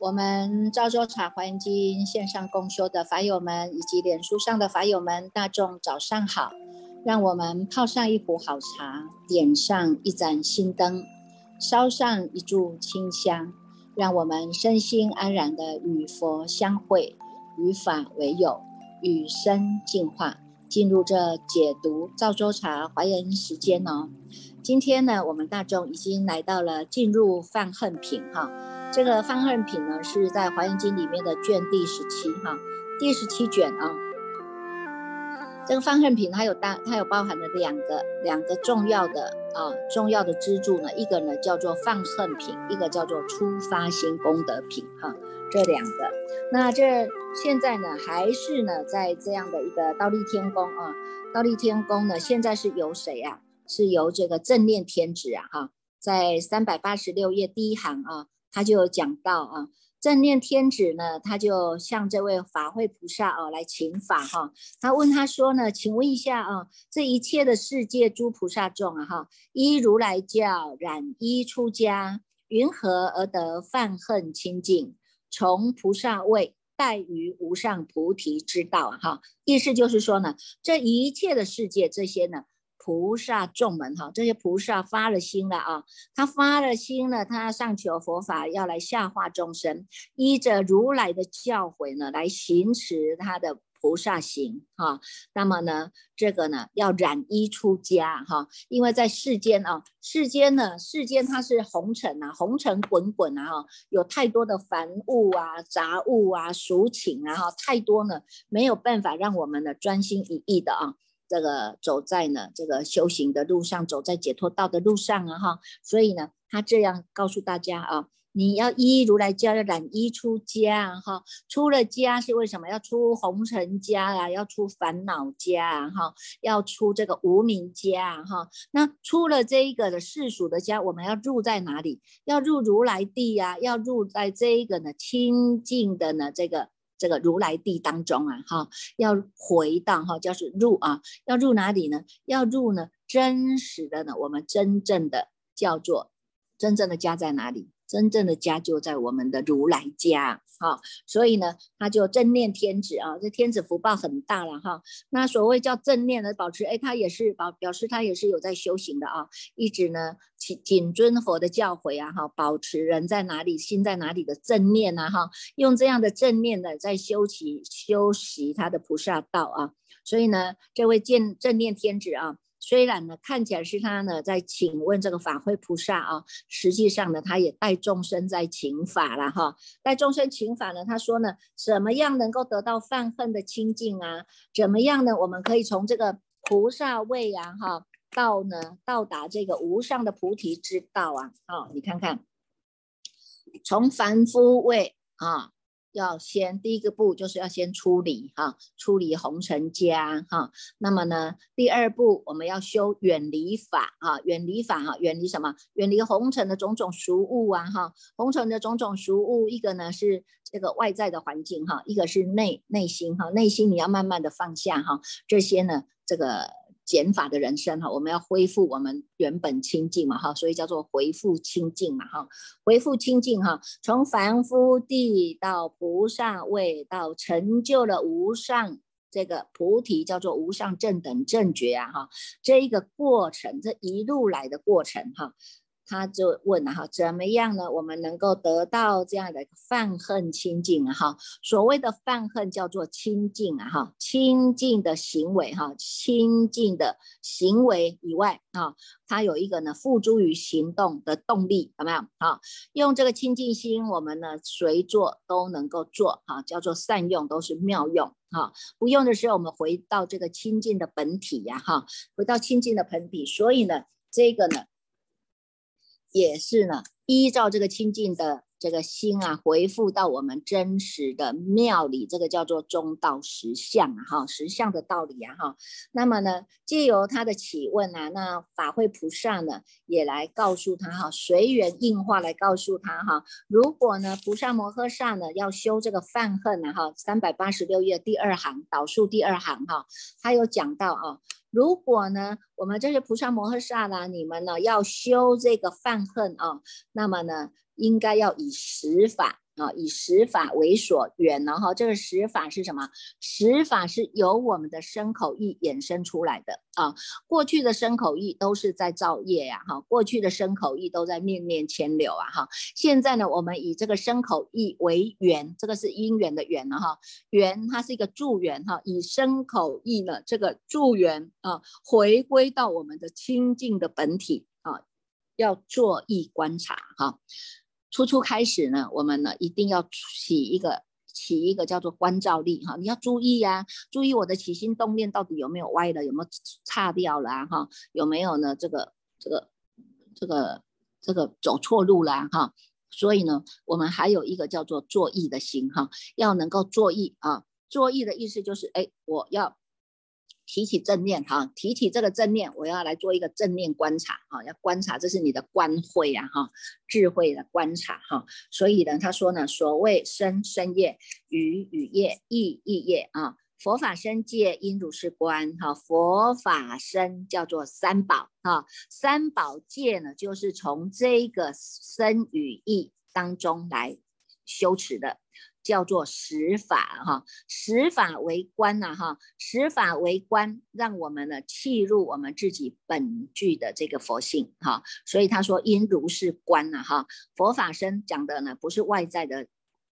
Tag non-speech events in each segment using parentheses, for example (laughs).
我们赵州茶华严经线上共修的法友们，以及脸书上的法友们，大众早上好！让我们泡上一壶好茶，点上一盏心灯，烧上一炷清香，让我们身心安然的与佛相会，与法为友，与生进化，进入这解读赵州茶华严时间哦。今天呢，我们大众已经来到了进入犯恨品哈。这个放恨品呢，是在《华严经》里面的卷第十七哈，第十七卷啊。这个方恨品它有大，它有包含了两个两个重要的啊重要的支柱呢，一个呢叫做放恨品，一个叫做初发心功德品哈，这两个。那这现在呢，还是呢在这样的一个倒立天宫啊，倒立天宫呢，现在是由谁啊？是由这个正念天子啊哈，在三百八十六页第一行啊。他就讲到啊，正念天子呢，他就向这位法会菩萨啊来请法哈。他问他说呢，请问一下啊，这一切的世界诸菩萨众啊哈，依如来教染衣出家，云何而得犯恨清净？从菩萨位待于无上菩提之道啊哈。意思就是说呢，这一切的世界这些呢。菩萨众们哈，这些菩萨发了心了啊，他发了心了，他上求佛法，要来下化众生，依着如来的教诲呢，来行持他的菩萨行哈。那么呢，这个呢，要染衣出家哈，因为在世间啊，世间呢，世间它是红尘啊，红尘滚滚啊哈，有太多的凡物啊、杂物啊、俗情啊哈，太多呢，没有办法让我们呢专心一意的啊。这个走在呢这个修行的路上，走在解脱道的路上啊哈，所以呢，他这样告诉大家啊，你要依如来教，要染衣出家哈，出了家是为什么？要出红尘家啊，要出烦恼家啊哈，要出这个无名家啊哈。那出了这一个的世俗的家，我们要入在哪里？要入如来地呀，要入在这一个呢清净的呢这个。这个如来地当中啊，哈，要回到哈，就是入啊，要入哪里呢？要入呢，真实的呢，我们真正的叫做真正的家在哪里？真正的家就在我们的如来家，哈，所以呢，他就正念天子啊，这天子福报很大了哈。那所谓叫正念的保持，哎，他也是保表示他也是有在修行的啊，一直呢谨谨遵佛的教诲啊，哈，保持人在哪里，心在哪里的正念啊，哈，用这样的正念呢在修习修习他的菩萨道啊。所以呢，这位见正念天子啊。虽然呢，看起来是他呢在请问这个法会菩萨啊，实际上呢，他也带众生在请法了哈。带众生请法呢，他说呢，怎么样能够得到犯恨的清净啊？怎么样呢？我们可以从这个菩萨位啊，哈，到呢到达这个无上的菩提之道啊。好，你看看，从凡夫位啊。要先第一个步就是要先出离哈，出离红尘家哈。那么呢，第二步我们要修远离法哈，远离法哈，远离什么？远离红尘的种种俗物啊哈，红尘的种种俗物，一个呢是这个外在的环境哈，一个是内内心哈，内心你要慢慢的放下哈，这些呢这个。减法的人生哈，我们要恢复我们原本清净嘛哈，所以叫做回复清净嘛哈，回复清净哈，从凡夫地到菩萨位，到成就了无上这个菩提，叫做无上正等正觉啊哈，这一个过程，这一路来的过程哈。他就问了哈，怎么样呢？我们能够得到这样的犯恨清净啊？哈，所谓的犯恨叫做清净啊？哈，清净的行为哈，清净的行为以外啊，它有一个呢，付诸于行动的动力，有没有？啊，用这个清净心，我们呢随做都能够做哈，叫做善用，都是妙用哈。不用的时候，我们回到这个清净的本体呀，哈，回到清净的本体。所以呢，这个呢。也是呢，依照这个清净的这个心啊，回复到我们真实的妙理，这个叫做中道实相啊，哈，实相的道理啊，哈。那么呢，借由他的启问啊，那法会菩萨呢，也来告诉他哈，随缘应化来告诉他哈，如果呢，菩萨摩诃萨呢要修这个犯恨呢，哈，三百八十六页第二行导数第二行哈，他有讲到啊。如果呢，我们这些菩萨摩诃萨呢，你们呢要修这个犯恨啊，那么呢，应该要以十法。啊，以十法为所缘呢，哈，这个十法是什么？十法是由我们的身口意衍生出来的啊。过去的身口意都是在造业呀，哈，过去的身口意都在念念牵流啊，哈。现在呢，我们以这个身口意为缘，这个是因缘的缘了哈。缘它是一个助缘哈，以身口意呢这个助缘啊，回归到我们的清净的本体啊，要做意观察哈。初初开始呢，我们呢一定要起一个起一个叫做关照力哈，你要注意呀，注意我的起心动念到底有没有歪了，有没有差掉了哈，有没有呢这个这个这个这个走错路了哈，所以呢，我们还有一个叫做作意的心哈，要能够作意啊，作意的意思就是哎，我要。提起正念哈，提起这个正念，我要来做一个正念观察哈，要观察，这是你的观慧啊哈，智慧的观察哈。所以呢，他说呢，所谓生生业，语语业，意意业啊，佛法生界应如是观哈，佛法生叫做三宝哈，三宝界呢，就是从这个生与意当中来修持的。叫做十法哈，十法为观呐哈，十法为观，让我们呢契入我们自己本具的这个佛性哈。所以他说因如是观呐哈，佛法身讲的呢不是外在的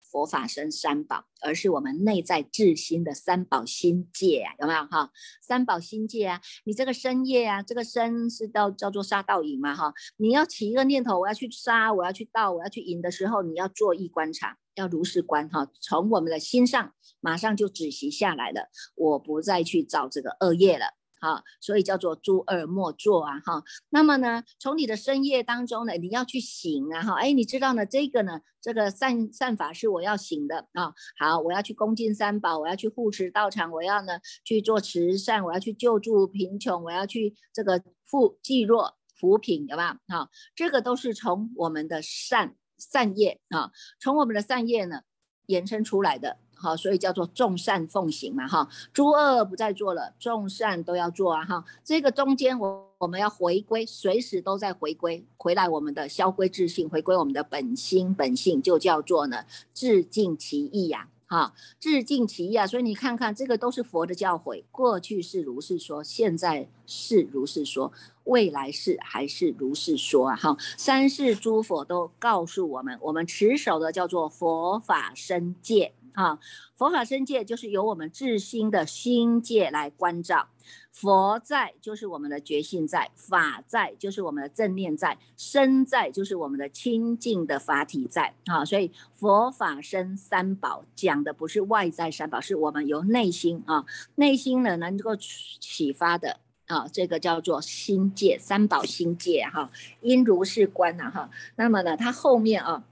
佛法身三宝，而是我们内在自心的三宝心界啊，有没有哈？三宝心界啊，你这个身业啊，这个身是叫叫做杀盗淫嘛哈，你要起一个念头，我要去杀，我要去盗，我要去淫的时候，你要做意观察。要如是观哈，从我们的心上马上就止息下来了，我不再去找这个恶业了哈，所以叫做诸恶莫作啊哈。那么呢，从你的深夜当中呢，你要去醒啊哈，哎，你知道呢，这个呢，这个善善法是我要醒的啊。好，我要去恭敬三宝，我要去护持道场，我要呢去做慈善，我要去救助贫穷，我要去这个富济弱扶贫，有吧？好，这个都是从我们的善。善业啊，从我们的善业呢延伸出来的，好，所以叫做众善奉行嘛，哈，诸恶不再做了，众善都要做啊，哈，这个中间我我们要回归，随时都在回归，回来我们的消归自性，回归我们的本心本性，就叫做呢自尽其意呀。啊，致敬其意啊！所以你看看，这个都是佛的教诲。过去是如是说，现在是如是说，未来世还是如是说啊！哈，三世诸佛都告诉我们，我们持守的叫做佛法身戒。啊，佛法身界就是由我们自心的心界来关照，佛在就是我们的觉性在，法在就是我们的正念在，身在就是我们的清净的法体在。啊，所以佛法身三宝讲的不是外在三宝，是我们由内心啊，内心呢能够启发的啊，这个叫做心界三宝心界哈，应如是观呐哈。那么呢，它后面啊。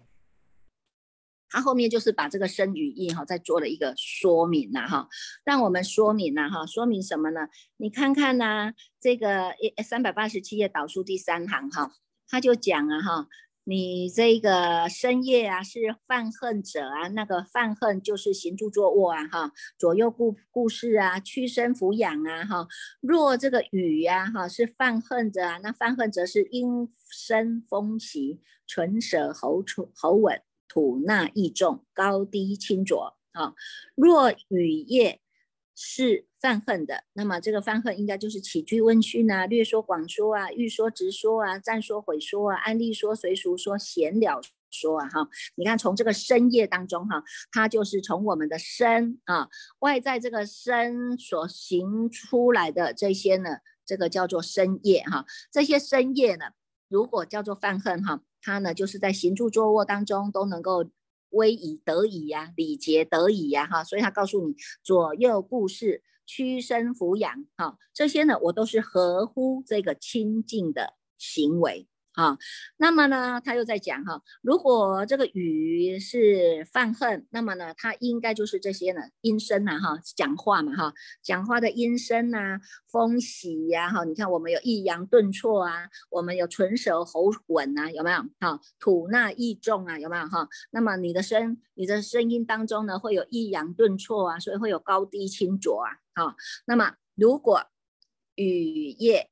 它后面就是把这个生与意哈，再做了一个说明呐哈，让我们说明呐哈，说明什么呢？你看看呐，这个三百八十七页导数第三行哈，他就讲啊哈，你这个深夜啊是犯恨者啊，那个犯恨就是行住坐卧啊哈，左右顾顾事啊，屈身俯仰啊哈，若这个雨呀哈是犯恨者啊，那犯恨者是因身风习，唇舌喉唇喉吻。吐纳异重，高低清浊啊。若雨夜是犯恨的，那么这个犯恨应该就是起居温训啊，略说广说啊，欲说直说啊，暂说毁说啊，安利说随俗说，闲了说啊哈。你看从这个身业当中哈，它就是从我们的身啊，外在这个身所行出来的这些呢，这个叫做身业哈。这些身业呢，如果叫做犯恨哈。他呢，就是在行住坐卧当中都能够威仪得以呀，礼节得以呀，哈，所以他告诉你左右故事、屈身俯仰，哈，这些呢，我都是合乎这个清净的行为啊，那么呢，他又在讲哈，如果这个雨是犯恨，那么呢，它应该就是这些呢，音声呐哈，讲话嘛哈，讲话的音声呐，风喜呀哈，你看我们有抑扬顿挫啊，我们有唇舌喉吻呐，有没有哈？吐纳意重啊，有没有哈？那么你的声，你的声音当中呢，会有抑扬顿挫啊，所以会有高低清浊啊，好。那么如果雨夜。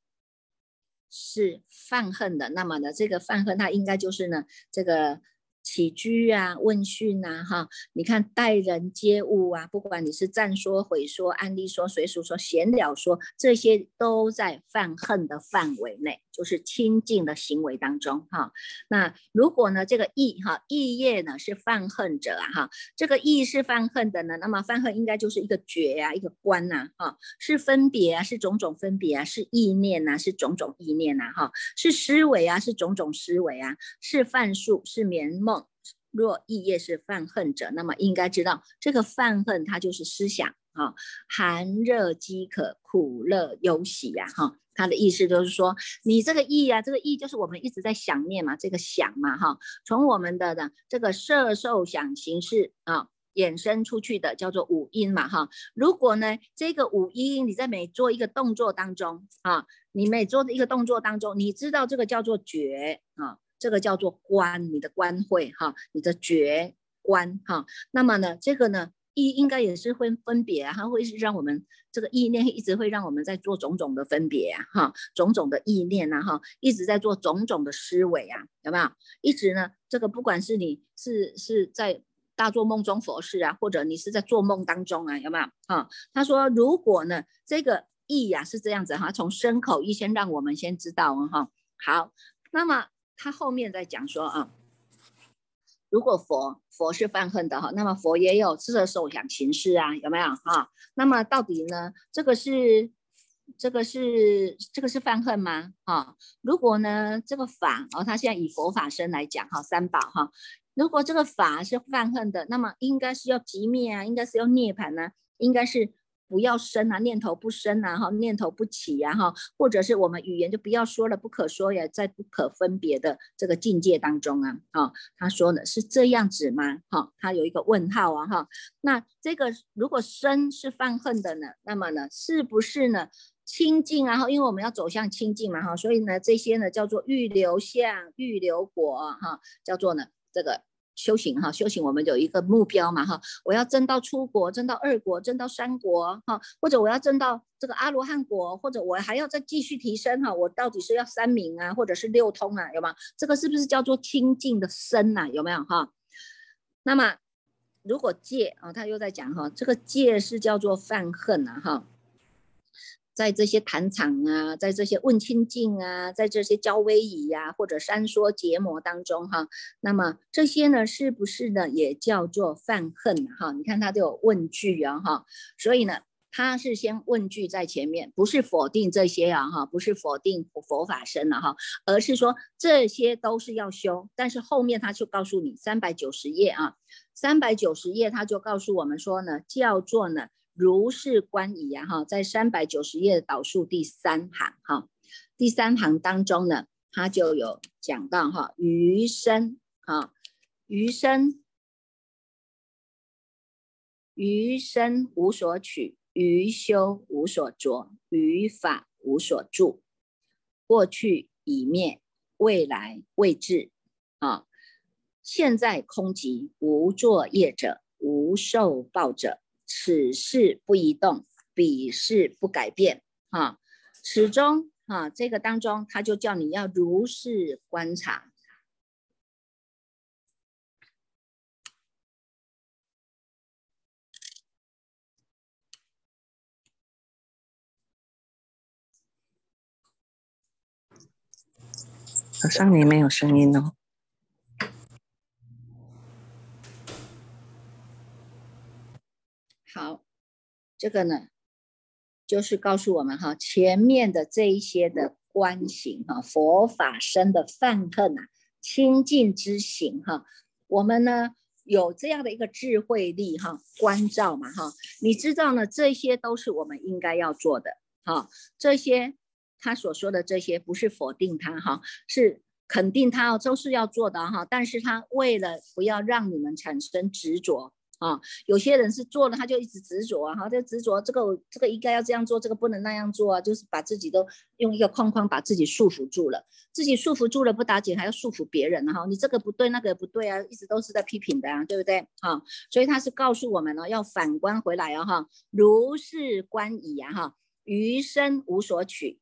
是犯恨的，那么呢，这个犯恨，它应该就是呢，这个。起居啊，问讯呐，哈，你看待人接物啊，不管你是赞说、毁说、安利说、随俗说、闲聊说，这些都在犯恨的范围内，就是亲近的行为当中，哈。那如果呢，这个意哈意业呢是犯恨者啊，哈，这个意是犯恨的呢，那么犯恨应该就是一个觉啊，一个观呐，哈，是分别啊，是种种分别啊，是意念呐，是种种意念呐，哈，是思维啊，是种种思维啊，是犯数，是眠梦。若意业是犯恨者，那么应该知道这个犯恨它就是思想啊，寒热饥渴、苦乐忧喜呀，哈，它的意思就是说，你这个意啊，这个意就是我们一直在想念嘛，这个想嘛，哈，从我们的的这个色受想行识啊衍生出去的叫做五音嘛，哈，如果呢这个五音你在每做一个动作当中啊，你每做的一个动作当中，你知道这个叫做觉啊。这个叫做观，你的观会哈，你的觉观哈。那么呢，这个呢意应该也是会分别，它会是让我们这个意念一直会让我们在做种种的分别啊哈，种种的意念呐哈，一直在做种种的思维啊，有没有？一直呢，这个不管是你是是在大做梦中佛事啊，或者你是在做梦当中啊，有没有？哈，他说如果呢这个意呀是这样子哈，从身口意先让我们先知道啊哈。好，那么。他后面在讲说啊，如果佛佛是犯恨的哈，那么佛也有色受想行识啊，有没有哈？那么到底呢，这个是这个是这个是犯恨吗？哈，如果呢这个法哦，他现在以佛法身来讲哈，三宝哈，如果这个法是犯恨的，那么应该是要极灭啊，应该是要涅槃呢，应该是。不要生啊，念头不生啊，哈，念头不起呀，哈，或者是我们语言就不要说了，不可说呀，在不可分别的这个境界当中啊，哈，他说呢是这样子吗？哈，他有一个问号啊，哈，那这个如果生是犯恨的呢，那么呢是不是呢清净啊？哈，因为我们要走向清净嘛，哈，所以呢这些呢叫做预留相、预留果，哈，叫做呢这个。修行哈，修行我们有一个目标嘛哈，我要证到出国，证到二国，证到三国哈，或者我要证到这个阿罗汉国，或者我还要再继续提升哈，我到底是要三明啊，或者是六通啊，有吗？这个是不是叫做清净的身呐？有没有哈？那么如果戒啊，他又在讲哈，这个戒是叫做犯恨呐哈。在这些坛场啊，在这些问清净啊，在这些交威仪呀，或者三说结魔当中哈，那么这些呢，是不是呢，也叫做犯恨哈？你看他都有问句啊哈，所以呢，他是先问句在前面，不是否定这些啊哈，不是否定佛法身了哈，而是说这些都是要修，但是后面他就告诉你三百九十页啊，三百九十页他就告诉我们说呢，叫做呢。如是观矣啊哈，在三百九十页的导数第三行哈，第三行当中呢，他就有讲到哈，余生啊，余生，余生无所取，余修无所着，余法无所住，过去已灭，未来未至啊，现在空寂，无作业者，无受报者。此事不移动，彼事不改变，哈，始终哈，这个当中他就叫你要如是观察。好像你没有声音哦。好，这个呢，就是告诉我们哈，前面的这一些的观行哈，佛法生的犯恨啊，清净之行哈，我们呢有这样的一个智慧力哈，关照嘛哈，你知道呢，这些都是我们应该要做的哈，这些他所说的这些不是否定他哈，是肯定他哦都是要做的哈，但是他为了不要让你们产生执着。啊，有些人是做了，他就一直执着啊，哈，就执着这个这个应该要这样做，这个不能那样做啊，就是把自己都用一个框框把自己束缚住了，自己束缚住了不打紧，还要束缚别人哈，你这个不对，那个不对啊，一直都是在批评的啊，对不对？哈，所以他是告诉我们呢，要反观回来啊，哈，如是观矣啊，哈，余生无所取。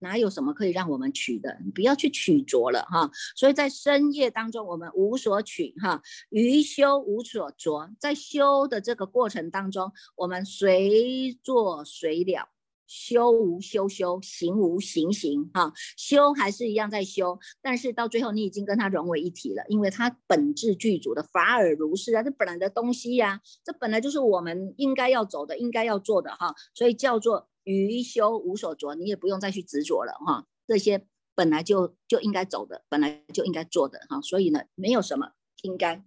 哪有什么可以让我们取的？你不要去取着了哈。所以在深夜当中，我们无所取哈，余修无所着。在修的这个过程当中，我们随做随了，修无修修，行无行行哈。修还是一样在修，但是到最后你已经跟它融为一体了，因为它本质具足的法尔如是啊，这本来的东西呀，这本来就是我们应该要走的，应该要做的哈。所以叫做。余修无所着，你也不用再去执着了哈。这些本来就就应该走的，本来就应该做的哈。所以呢，没有什么应该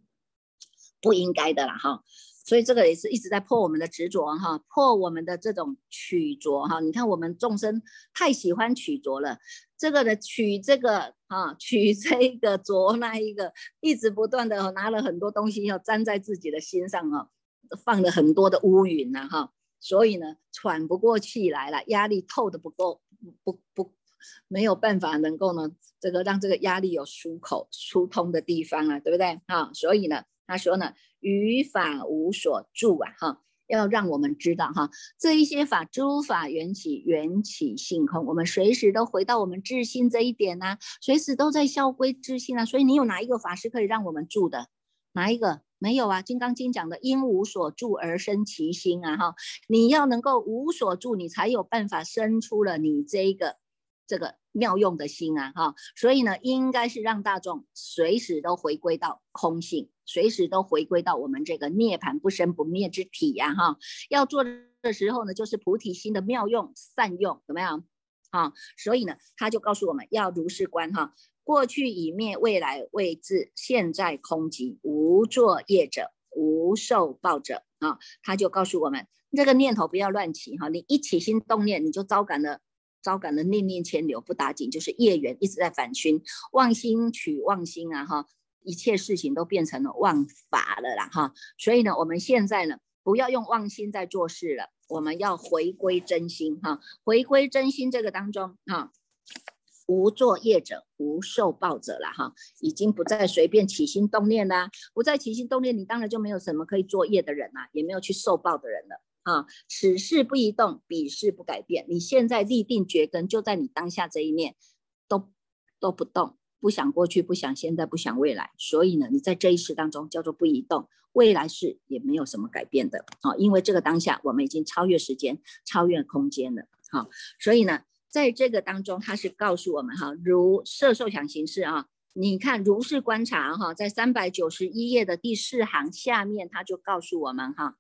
不应该的啦哈。所以这个也是一直在破我们的执着哈，破我们的这种取着哈。你看我们众生太喜欢取着了，这个的取这个啊，取这个着那一个，一直不断的拿了很多东西要粘在自己的心上哈，放了很多的乌云呐哈。所以呢，喘不过气来了，压力透的不够，不不没有办法能够呢，这个让这个压力有出口疏通的地方啊，对不对？哈，所以呢，他说呢，于法无所住啊，哈，要让我们知道哈，这一些法诸法缘起，缘起性空，我们随时都回到我们自信这一点呐，随时都在消归自信啊，所以你有哪一个法是可以让我们住的？哪一个？没有啊，《金刚经》讲的因无所住而生其心啊，哈，你要能够无所住，你才有办法生出了你这个这个妙用的心啊，哈，所以呢，应该是让大众随时都回归到空性，随时都回归到我们这个涅槃不生不灭之体呀，哈，要做的时候呢，就是菩提心的妙用善用，怎么样？啊，所以呢，他就告诉我们要如是观哈。过去已灭，未来未至，现在空寂，无作业者，无受报者啊！他就告诉我们，这个念头不要乱起哈，你一起心动念，你就招感了，招感了念念牵流，不打紧，就是业缘一直在反熏，妄心取妄心啊哈，一切事情都变成了妄法了啦哈，所以呢，我们现在呢，不要用妄心在做事了，我们要回归真心哈，回归真心这个当中哈。无作业者，无受报者了哈，已经不再随便起心动念啦，不再起心动念，你当然就没有什么可以作业的人啦，也没有去受报的人了啊。此事不移动，彼事不改变。你现在立定觉根，就在你当下这一念，都都不动，不想过去，不想现在，不想未来。所以呢，你在这一世当中叫做不移动，未来世也没有什么改变的啊，因为这个当下我们已经超越时间，超越空间了哈。所以呢。在这个当中，他是告诉我们哈，如色受想行识啊，你看如是观察哈，在三百九十一页的第四行下面，他就告诉我们哈，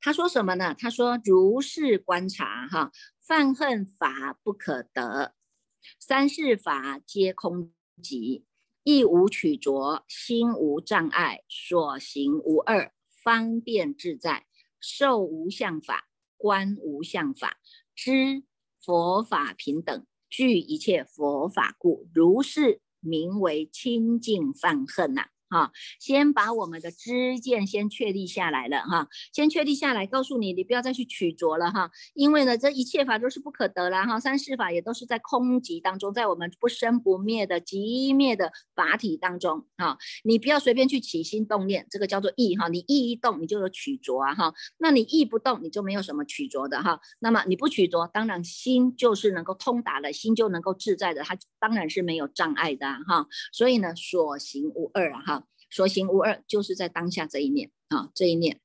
他说什么呢？他说如是观察哈，犯恨法不可得，三世法皆空寂，亦无取着，心无障碍，所行无二，方便自在，受无相法，观无相法，知。佛法平等，具一切佛法故，如是名为清净犯恨呐。哈，先把我们的知见先确立下来了哈，先确立下来，告诉你，你不要再去取着了哈，因为呢，这一切法都是不可得了哈，三世法也都是在空寂当中，在我们不生不灭的寂灭的法体当中哈，你不要随便去起心动念，这个叫做意哈，你意一动，你就有取着啊哈，那你意不动，你就没有什么取着的哈，那么你不取着，当然心就是能够通达的，心就能够自在的，它当然是没有障碍的哈，所以呢，所行无二哈。所行无二，就是在当下这一念啊，这一念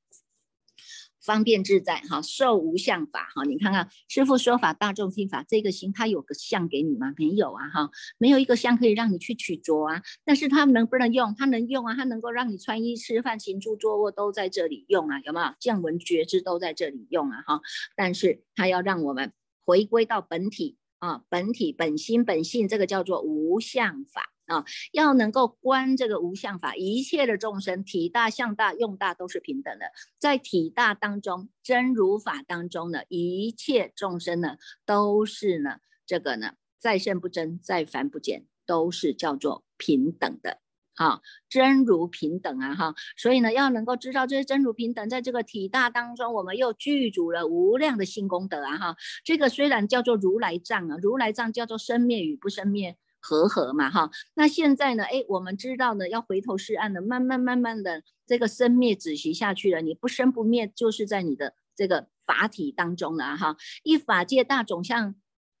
方便自在哈，受无相法哈。你看看师父说法，大众听法，这个心它有个相给你吗？没有啊哈，没有一个相可以让你去取着啊。但是它能不能用？它能用啊，它能够让你穿衣吃饭行住坐卧都在这里用啊，有没有？见闻觉知都在这里用啊哈。但是它要让我们回归到本体啊，本体本心本性，这个叫做无相法。啊，要能够观这个无相法，一切的众生体大、相大、用大都是平等的。在体大当中，真如法当中呢，一切众生呢都是呢这个呢再胜不增，再凡不减，都是叫做平等的。哈，真如平等啊，哈，所以呢，要能够知道这些真如平等，在这个体大当中，我们又具足了无量的性功德啊，哈，这个虽然叫做如来藏啊，如来藏叫做生灭与不生灭和合嘛，哈，那现在呢，哎，我们知道呢，要回头是岸的，慢慢慢慢的这个生灭止息下去了，你不生不灭，就是在你的这个法体当中了，哈，一法界大种像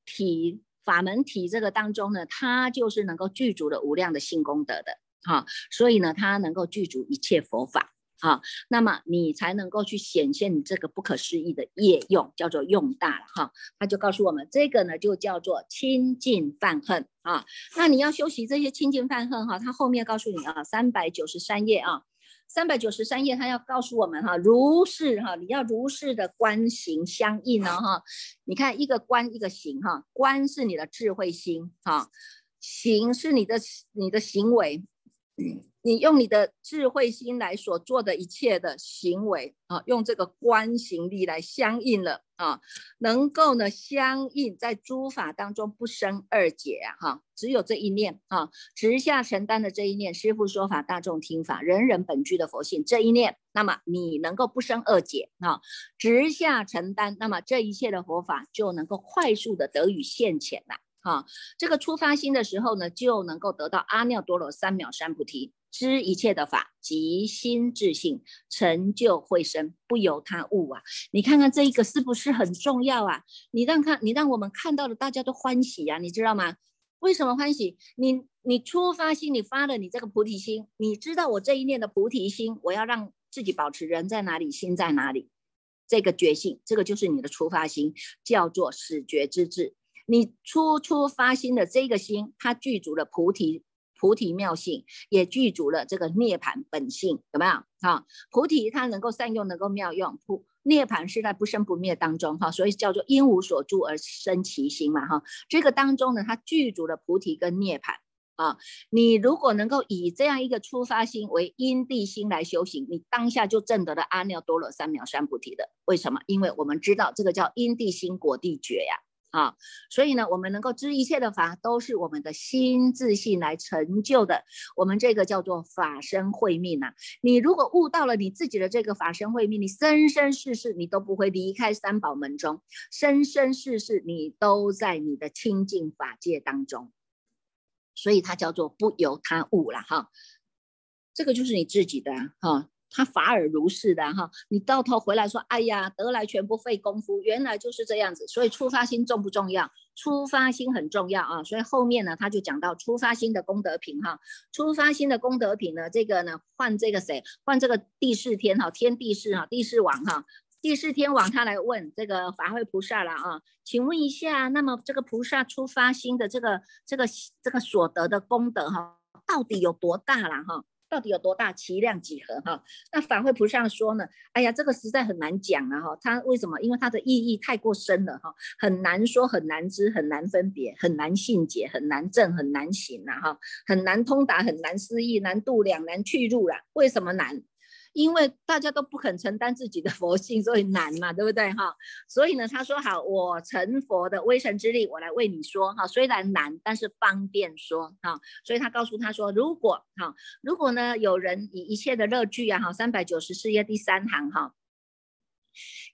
体法门体这个当中呢，它就是能够具足了无量的性功德的。哈，所以呢，它能够具足一切佛法，哈，那么你才能够去显现你这个不可思议的业用，叫做用大了，哈，他就告诉我们，这个呢就叫做清净犯恨啊。那你要修习这些清净犯恨，哈，他后面告诉你啊，三百九十三页啊，三百九十三页，他要告诉我们哈，如是哈，你要如是的观行相应呢，哈，你看一个观一个行，哈，观是你的智慧心，哈，行是你的你的行为。你用你的智慧心来所做的一切的行为啊，用这个观行力来相应了啊，能够呢相应在诸法当中不生二解啊哈，只有这一念啊，直下承担的这一念，师父说法，大众听法，人人本具的佛性这一念，那么你能够不生二解啊，直下承担，那么这一切的佛法就能够快速的得以现前了。啊这个出发心的时候呢，就能够得到阿耨多罗三藐三菩提，知一切的法，即心自性，成就慧生，不由他物啊！你看看这一个是不是很重要啊？你让看，你让我们看到了，大家都欢喜呀，你知道吗？为什么欢喜？你你出发心，你发了你这个菩提心，你知道我这一念的菩提心，我要让自己保持人在哪里，心在哪里，这个觉性，这个就是你的出发心，叫做始觉之智。你初初发心的这个心，它具足了菩提菩提妙性，也具足了这个涅盘本性，有没有？哈，菩提它能够善用，能够妙用；菩涅盘是在不生不灭当中，哈，所以叫做因无所住而生其心嘛，哈。这个当中呢，它具足了菩提跟涅盘啊。你如果能够以这样一个出发心为因地心来修行，你当下就证得了阿耨多罗三藐三菩提的。为什么？因为我们知道这个叫因地心果地觉呀。啊所以呢，我们能够知一切的法，都是我们的心自信来成就的。我们这个叫做法身慧命呐。你如果悟到了你自己的这个法身慧命，你生生世世你都不会离开三宝门中，生生世世你都在你的清净法界当中。所以它叫做不由他物了哈。这个就是你自己的哈。他法尔如是的哈，你到头回来说，哎呀，得来全不费功夫，原来就是这样子。所以出发心重不重要？出发心很重要啊。所以后面呢，他就讲到出发心的功德品哈。出发心的功德品呢，这个呢，换这个谁？换这个第四天哈，天地四哈，第四王哈，第四天王他来问这个法会菩萨了啊，请问一下，那么这个菩萨出发心的这个这个这个所得的功德哈，到底有多大了哈？到底有多大？其量几何？哈，那法会菩萨说呢？哎呀，这个实在很难讲了！哈，它为什么？因为它的意义太过深了哈，很难说，很难知，很难分别，很难信解，很难证，很难行啊！哈，很难通达，很难思议，难度两难去入了。为什么难？因为大家都不肯承担自己的佛性，所以难嘛，对不对哈？所以呢，他说好，我成佛的威神之力，我来为你说哈。虽然难，但是方便说哈。所以他告诉他说，如果哈，如果呢有人以一切的乐具啊哈，三百九十四页第三行哈，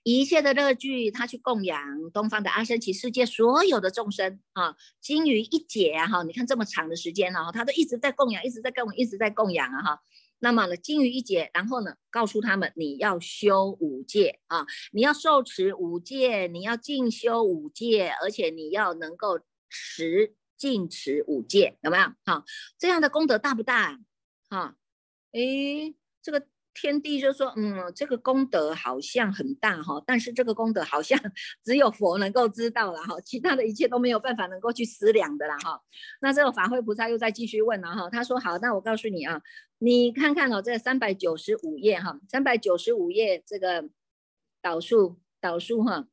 一切的乐具，他去供养东方的阿僧祇世界所有的众生啊，精于一解啊哈。你看这么长的时间哈，他都一直在供养，一直在供，一直在供养啊哈。那么呢，精于一节，然后呢，告诉他们你要修五戒啊，你要受持五戒，你要进修五戒，而且你要能够持进持五戒，有没有？哈，这样的功德大不大？哈，诶，这个。天地就说，嗯，这个功德好像很大哈，但是这个功德好像 (laughs) 只有佛能够知道了哈，其他的一切都没有办法能够去思量的啦哈。那这个法会菩萨又在继续问了哈，他说好，那我告诉你啊，你看看哦，这三百九十五页哈，三百九十五页这个导数导数哈，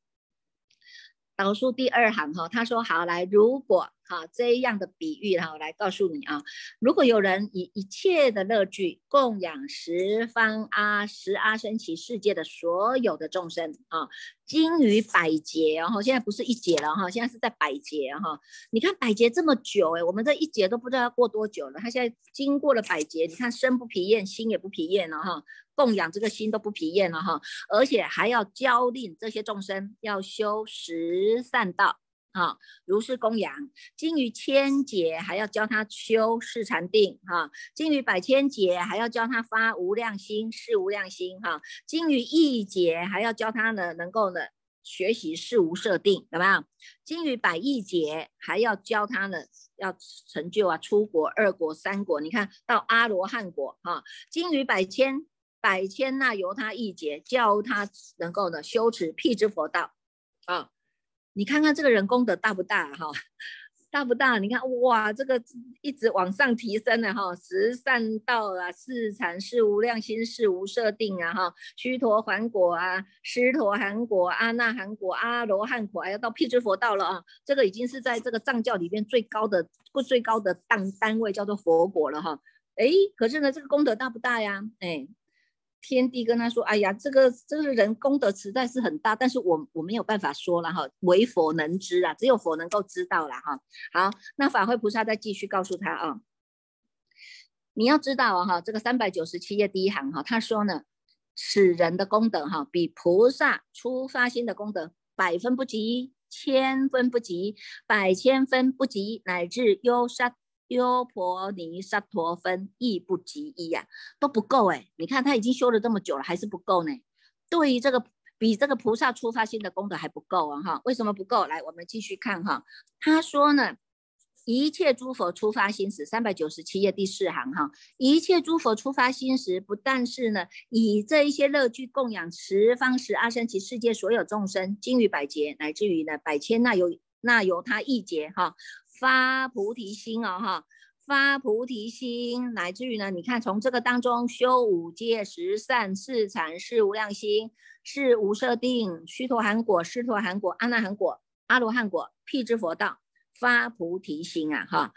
导数第二行哈，他说好来，如果啊这样的比喻哈，我来告诉你啊，如果有人以一切的乐具供养十方阿十阿僧祇世界的所有的众生啊，经于百劫然后，现在不是一劫了哈，现在是在百劫哈。你看百劫这么久哎，我们这一劫都不知道要过多久了。他现在经过了百劫，你看身不疲厌，心也不疲厌了哈，供养这个心都不疲厌了哈，而且还要教令这些众生要修十善道。啊，如是供养，金于千劫还要教他修四禅定，哈，金于百千劫还要教他发无量心，是无量心，哈，金于亿劫还要教他呢，能够呢学习是无设定，有没有？金于百亿劫还要教他呢，要成就啊，出国二国三国，你看到阿罗汉国，哈，金于百千百千那由他一劫教他能够呢修持辟支佛道，啊。你看看这个人功德大不大哈？(laughs) 大不大？你看哇，这个一直往上提升的哈，十善道啊，四禅是无量心是无设定啊哈，须陀洹果啊，湿陀含果、阿那含果、阿罗汉果，还要到辟支佛道了啊！这个已经是在这个藏教里面最高的不最高的单单位叫做佛果了哈。哎，可是呢，这个功德大不大呀？哎。天帝跟他说：“哎呀，这个这个人功德实在是很大，但是我我没有办法说了哈，唯佛能知啊，只有佛能够知道了哈。好，那法会菩萨再继续告诉他啊，你要知道啊哈，这个三百九十七页第一行哈，他说呢，此人的功德哈，比菩萨初发心的功德百分不及，千分不及，百千分不及，乃至优沙。”优婆尼萨陀分亦不及一呀，都不够哎！你看他已经修了这么久了，还是不够呢。对于这个比这个菩萨出发心的功德还不够啊哈？为什么不够？来，我们继续看哈。他说呢，一切诸佛出发心时，三百九十七页第四行哈，一切诸佛出发心时，不但是呢，以这一些乐具供养十方十阿僧祇世界所有众生，经于百劫，乃至于呢百千那由那由他一劫哈。发菩提心哦，哈，发菩提心，乃至于呢，你看从这个当中修五戒十善四禅是无量心，是无设定，须陀含果、释陀含果、阿那含果、阿罗汉果、辟支佛道，发菩提心啊，哈，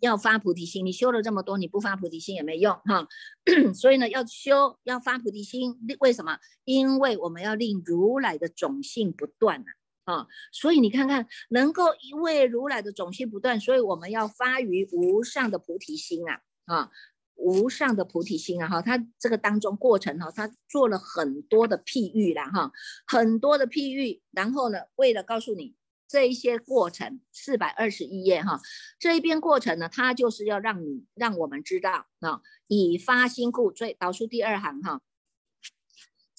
要发菩提心，你修了这么多，你不发菩提心也没用哈，(coughs) 所以呢，要修，要发菩提心，为什么？因为我们要令如来的种性不断啊。啊，所以你看看，能够因为如来的种性不断，所以我们要发于无上的菩提心啊啊，无上的菩提心啊哈，他这个当中过程哈，他做了很多的譬喻啦哈，很多的譬喻，然后呢，为了告诉你这一些过程，四百二十一页哈，这一篇过程呢，它就是要让你让我们知道啊，以发心故，所以导数第二行哈。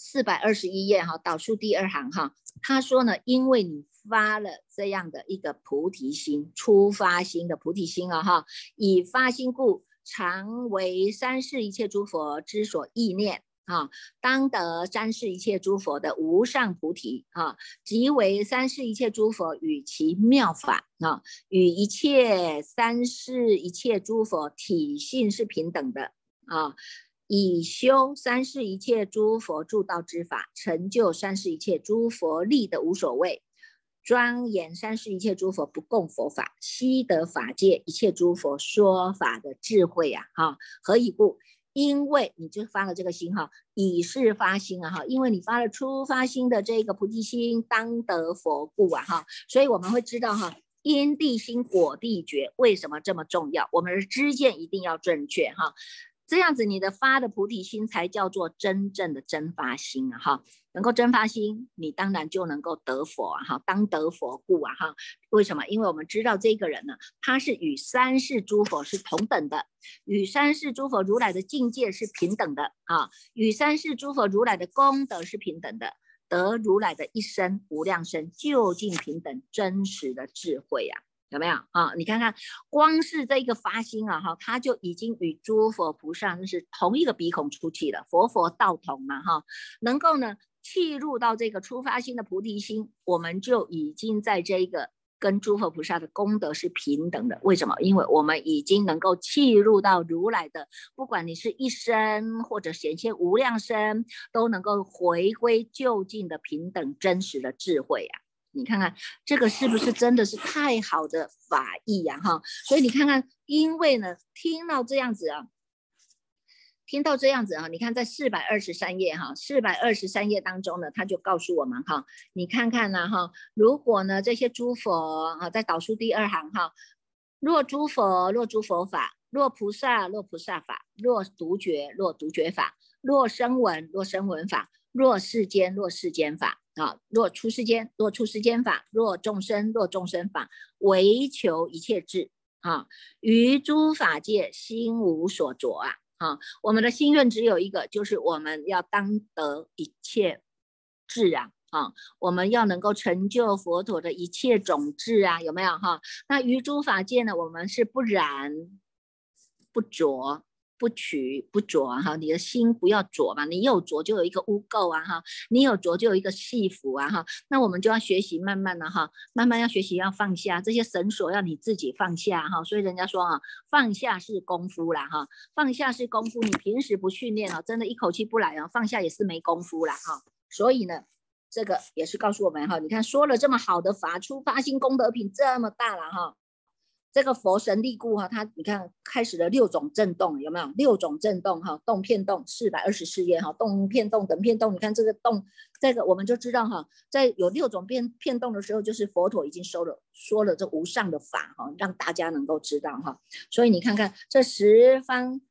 四百二十一页哈，导数第二行哈，他说呢，因为你发了这样的一个菩提心，初发心的菩提心啊哈，以发心故，常为三世一切诸佛之所意念啊，当得三世一切诸佛的无上菩提啊，即为三世一切诸佛与其妙法啊，与一切三世一切诸佛体性是平等的啊。以修三世一切诸佛助道之法，成就三世一切诸佛力的无所谓，庄严三世一切诸佛不共佛法，悉得法界一切诸佛说法的智慧呀！哈，何以故？因为你就发了这个心哈，以是发心啊哈，因为你发了初发心的这个菩提心，当得佛故啊哈，所以我们会知道哈，因地心果地觉为什么这么重要？我们的知见一定要正确哈。这样子，你的发的菩提心才叫做真正的真发心啊！哈，能够真发心，你当然就能够得佛啊！哈，当得佛故啊！哈，为什么？因为我们知道这个人呢，他是与三世诸佛是同等的，与三世诸佛如来的境界是平等的啊，与三世诸佛如来的功德是平等的，得如来的一生无量生究竟平等真实的智慧呀！有没有啊？你看看，光是这一个发心啊，哈，他就已经与诸佛菩萨那是同一个鼻孔出气了，佛佛道同嘛，哈，能够呢契入到这个出发心的菩提心，我们就已经在这一个跟诸佛菩萨的功德是平等的。为什么？因为我们已经能够契入到如来的，不管你是一生或者显现无量生，都能够回归就近的平等真实的智慧呀。你看看这个是不是真的是太好的法义呀？哈，所以你看看，因为呢，听到这样子啊，听到这样子啊，你看在四百二十三页哈，四百二十三页当中呢，他就告诉我们哈，你看看呢哈，如果呢这些诸佛啊，在导数第二行哈，若诸佛，若诸佛法，若菩萨，若菩萨法，若独觉，若独觉法，若声闻，若声闻法，若世间，若世间法。啊，若出世间，若出世间法；若众生，若众生法，唯求一切智啊！于诸法界心无所着啊！啊，我们的心愿只有一个，就是我们要当得一切智啊！啊，我们要能够成就佛陀的一切种智啊！有没有哈？那于诸法界呢？我们是不染不着。不取不着啊哈，你的心不要着嘛，你有着就有一个污垢啊哈，你有着就有一个戏服啊哈，那我们就要学习慢慢的哈，慢慢要学习要放下这些绳索，要你自己放下哈。所以人家说啊，放下是功夫啦哈，放下是功夫，你平时不训练啊，真的一口气不来啊，放下也是没功夫啦哈。所以呢，这个也是告诉我们哈，你看说了这么好的法，出发心功德品这么大了哈。这个佛神力故哈，它你看开始了六种震动，有没有六种震动哈？动片动四百二十四页哈，动片动等片动，你看这个动，这个我们就知道哈，在有六种变片动的时候，就是佛陀已经收了说了这无上的法哈，让大家能够知道哈。所以你看看这十方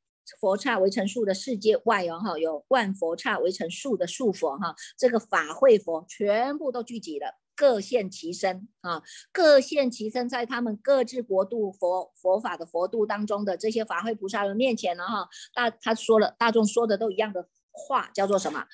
佛刹围成树的世界外哦哈，有万佛刹围成树的树佛哈，这个法会佛全部都聚集了。各现其身啊，各现其身，在他们各自国度佛佛法的佛度当中的这些法会菩萨的面前呢，哈，大他说了，大众说的都一样的话，叫做什么？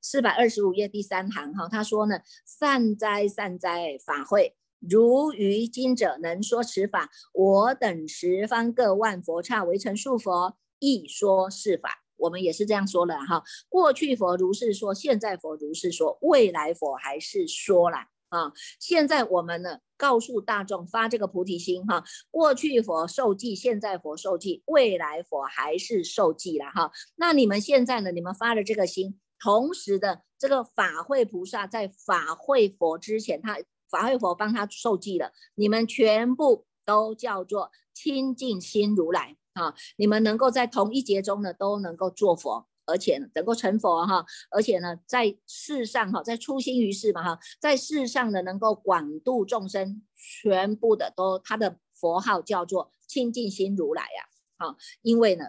四百二十五页第三行哈，他说呢，善哉善哉法会，如于今者能说此法，我等十方各万佛刹围成数佛，亦说是法。我们也是这样说了哈，过去佛如是说，现在佛如是说，未来佛还是说了。啊，现在我们呢，告诉大众发这个菩提心哈，过去佛受记，现在佛受记，未来佛还是受记了哈。那你们现在呢，你们发了这个心，同时的这个法会菩萨在法会佛之前，他法会佛帮他受记了，你们全部都叫做清净心如来啊。你们能够在同一节中呢，都能够做佛。而且能够成佛哈，而且呢，在世上哈，在初心于世嘛哈，在世上呢，能够广度众生，全部的都他的佛号叫做清净心如来呀，哈，因为呢，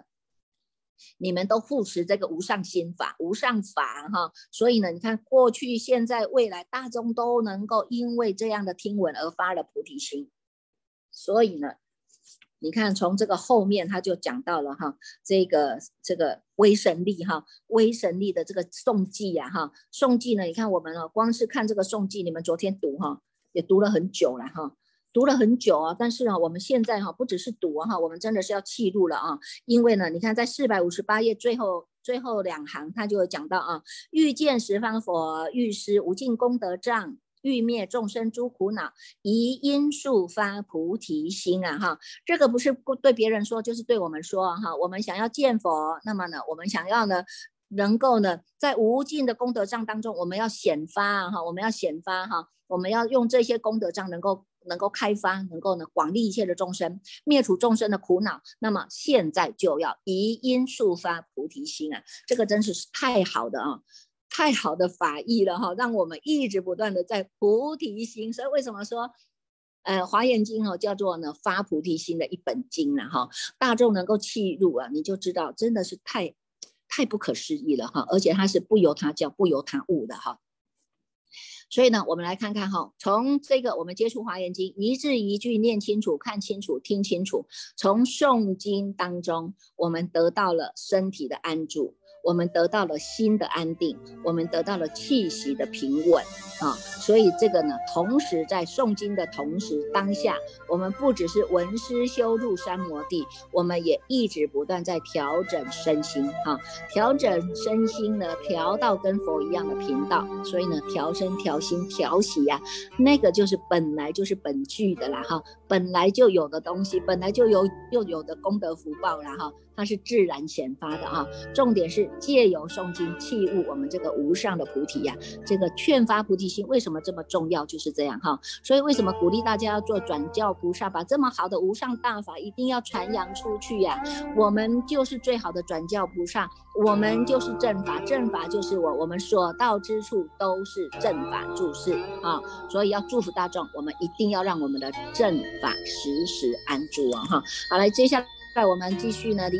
你们都护持这个无上心法、无上法哈，所以呢，你看过去、现在、未来，大众都能够因为这样的听闻而发了菩提心，所以呢。你看，从这个后面他就讲到了哈，这个这个威神力哈，威神力的这个颂记呀哈，颂记呢，你看我们啊，光是看这个颂记，你们昨天读哈，也读了很久了哈，读了很久啊。但是呢，我们现在哈，不只是读哈，我们真的是要记录了啊，因为呢，你看在四百五十八页最后最后两行，他就讲到啊，欲见十方佛，欲施无尽功德障。欲灭众生诸苦恼，宜因速发菩提心啊！哈，这个不是对别人说，就是对我们说哈。我们想要见佛，那么呢，我们想要呢，能够呢，在无尽的功德障当中，我们要显发哈，我们要显发哈，我们要用这些功德障能够能够开发，能够呢广利一切的众生，灭除众生的苦恼。那么现在就要宜因速发菩提心啊！这个真是太好的啊！太好的法义了哈，让我们一直不断的在菩提心。所以为什么说，呃，华严经哦叫做呢发菩提心的一本经了哈？大众能够契入啊，你就知道真的是太太不可思议了哈。而且它是不由他教，不由他悟的哈。所以呢，我们来看看哈，从这个我们接触华严经，一字一句念清楚、看清楚、听清楚，从诵经当中，我们得到了身体的安住。我们得到了心的安定，我们得到了气息的平稳啊！所以这个呢，同时在诵经的同时，当下我们不只是闻思修入三摩地，我们也一直不断在调整身心啊，调整身心呢，调到跟佛一样的频道。所以呢，调身、调心、调息呀，那个就是本来就是本具的啦哈，本来就有的东西，本来就有又有的功德福报了哈。它是自然显发的啊。重点是借由诵经器物我们这个无上的菩提呀，这个劝发菩提心为什么这么重要？就是这样哈。所以为什么鼓励大家要做转教菩萨，把这么好的无上大法一定要传扬出去呀？我们就是最好的转教菩萨，我们就是正法，正法就是我，我们所到之处都是正法注释啊。所以要祝福大众，我们一定要让我们的正法时时安住啊！哈，好，来接下那我们继续呢